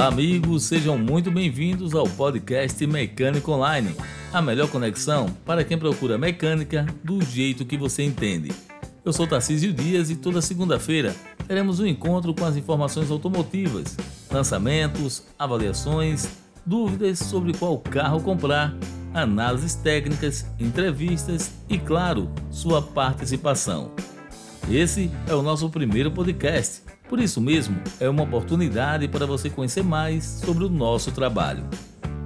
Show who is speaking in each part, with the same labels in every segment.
Speaker 1: amigos, sejam muito bem-vindos ao podcast Mecânico Online, a melhor conexão para quem procura mecânica do jeito que você entende. Eu sou Tarcísio Dias e toda segunda-feira teremos um encontro com as informações automotivas, lançamentos, avaliações, dúvidas sobre qual carro comprar, análises técnicas, entrevistas e, claro, sua participação. Esse é o nosso primeiro podcast por isso mesmo, é uma oportunidade para você conhecer mais sobre o nosso trabalho.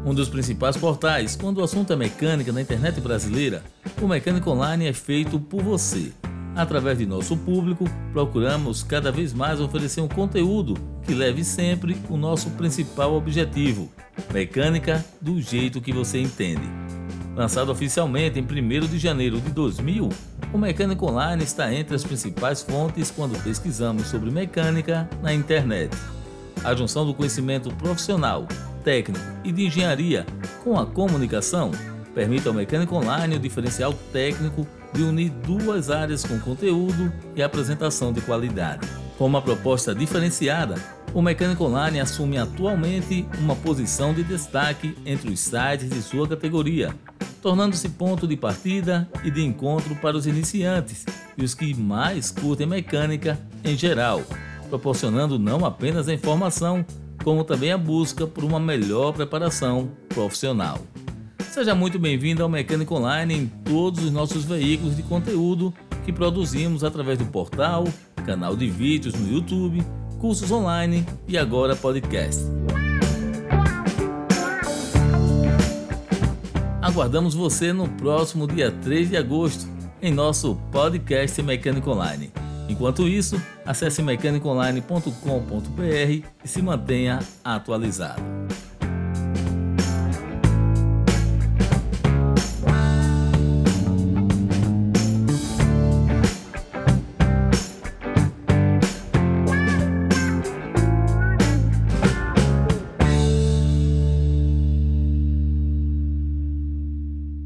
Speaker 1: Um dos principais portais quando o assunto é mecânica na internet brasileira, o Mecânico Online é feito por você. Através de nosso público, procuramos cada vez mais oferecer um conteúdo que leve sempre o nosso principal objetivo: mecânica do jeito que você entende. Lançado oficialmente em 1 de janeiro de 2000, o Mecânico Online está entre as principais fontes quando pesquisamos sobre mecânica na internet. A junção do conhecimento profissional, técnico e de engenharia com a comunicação permite ao Mecânico Online o diferencial técnico de unir duas áreas com conteúdo e apresentação de qualidade. Com uma proposta diferenciada, o Mecânico Online assume atualmente uma posição de destaque entre os sites de sua categoria, tornando-se ponto de partida e de encontro para os iniciantes e os que mais curtem mecânica em geral, proporcionando não apenas a informação, como também a busca por uma melhor preparação profissional. Seja muito bem-vindo ao Mecânico Online em todos os nossos veículos de conteúdo que produzimos através do portal, canal de vídeos no YouTube, cursos online e agora podcast. Aguardamos você no próximo dia 3 de agosto em nosso podcast Mecânico Online. Enquanto isso, acesse mecanicoonline.com.br e se mantenha atualizado.